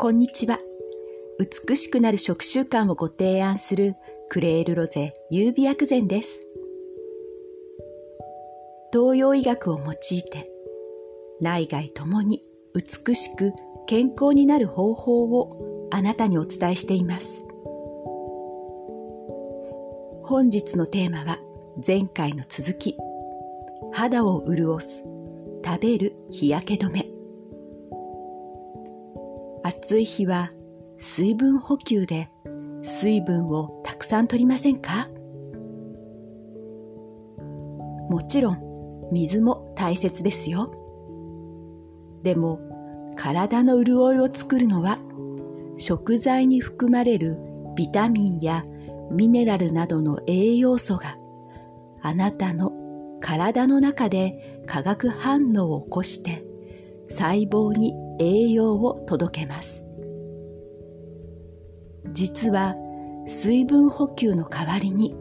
こんにちは。美しくなる食習慣をご提案するクレールロゼ優美薬膳です。東洋医学を用いて内外ともに美しく健康になる方法をあなたにお伝えしています。本日のテーマは前回の続き、肌を潤す食べる日焼け止め。暑い日は水分補給で水分をたくさん取りませんか？もちろん水も大切ですよ。でも体の潤いを作るのは食材に含まれるビタミンやミネラルなどの栄養素があなたの体の中で化学反応を起こして細胞に栄養を届けます。実は水分補給の代わりに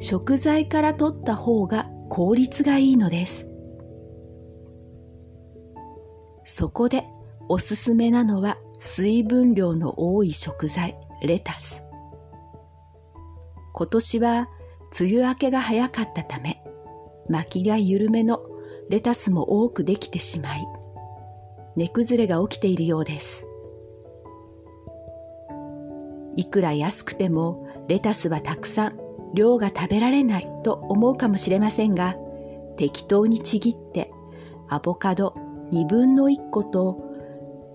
食材から取った方が効率がいいのです。そこでおすすめなのは水分量の多い食材、レタス。今年は梅雨明けが早かったため、巻きが緩めのレタスも多くできてしまい、値崩れが起きているようです。いくら安くてもレタスはたくさん量が食べられないと思うかもしれませんが、適当にちぎってアボカド2分の1個と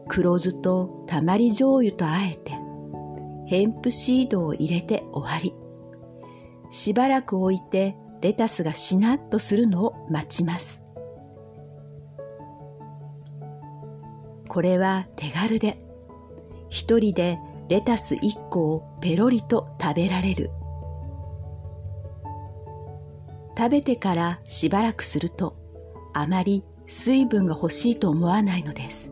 黒酢とたまり醤油とあえてヘンプシードを入れて終わり。しばらく置いてレタスがしなっとするのを待ちます。これは手軽で、一人でレタス一個をペロリと食べられる。食べてからしばらくすると、あまり水分が欲しいと思わないのです。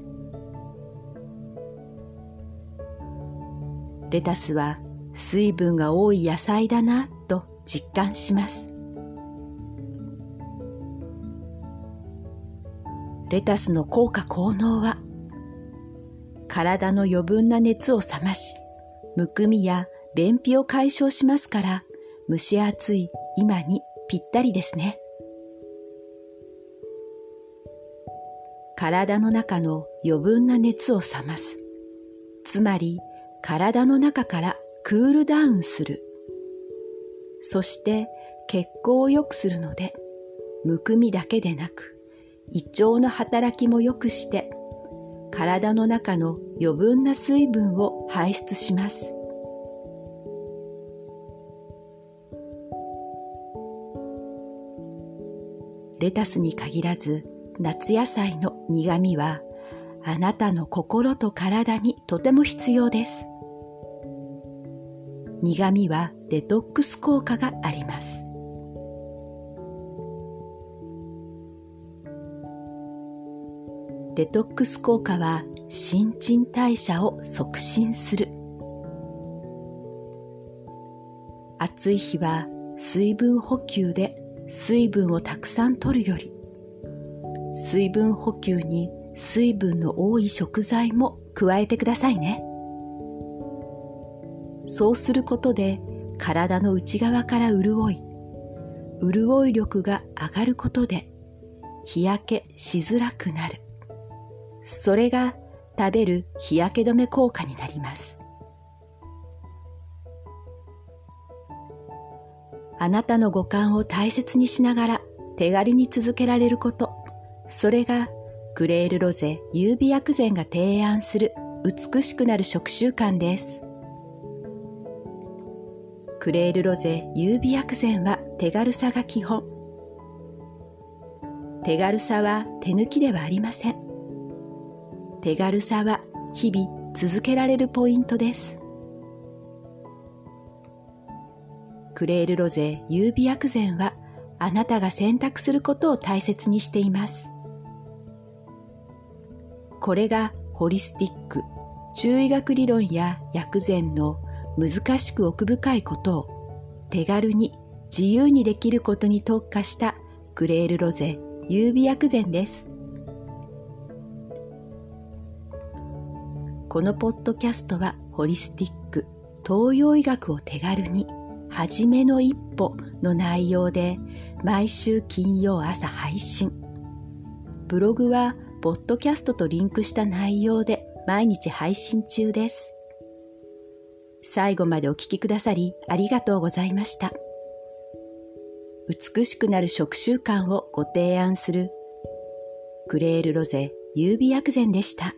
レタスは水分が多い野菜だなと実感します。レタスの効果効能は体の余分な熱を冷まし、むくみや便秘を解消しますから、蒸し暑い今にぴったりですね。体の中の余分な熱を冷ます。つまり、体の中からクールダウンする。そして血行を良くするので、むくみだけでなく、胃腸の働きも良くして体の中の余分な水分を排出します。レタスに限らず夏野菜の苦味はあなたの心と体にとても必要です。苦味はデトックス効果があります。デトックス効果は新陳代謝を促進する。暑い日は水分補給で水分をたくさん取るより、水分補給に水分の多い食材も加えてくださいね。そうすることで体の内側から潤い、潤い力が上がることで日焼けしづらくなる。それが食べる日焼け止め効果になります。あなたの五感を大切にしながら手軽に続けられること、それがクレールロゼ優美薬膳が提案する美しくなる食習慣です。クレールロゼ優美薬膳は手軽さが基本。手軽さは手抜きではありません。手軽さは日々続けられるポイントです。クレールロゼ優美薬膳はあなたが選択することを大切にしています。これがホリスティック、中医学理論や薬膳の難しく奥深いことを手軽に自由にできることに特化したクレールロゼ優美薬膳です。このポッドキャストはホリスティック、東洋医学を手軽に、はじめの一歩の内容で毎週金曜朝配信。ブログはポッドキャストとリンクした内容で毎日配信中です。最後までお聞きくださりありがとうございました。美しくなる食習慣をご提案するクレールロゼ優美薬膳でした。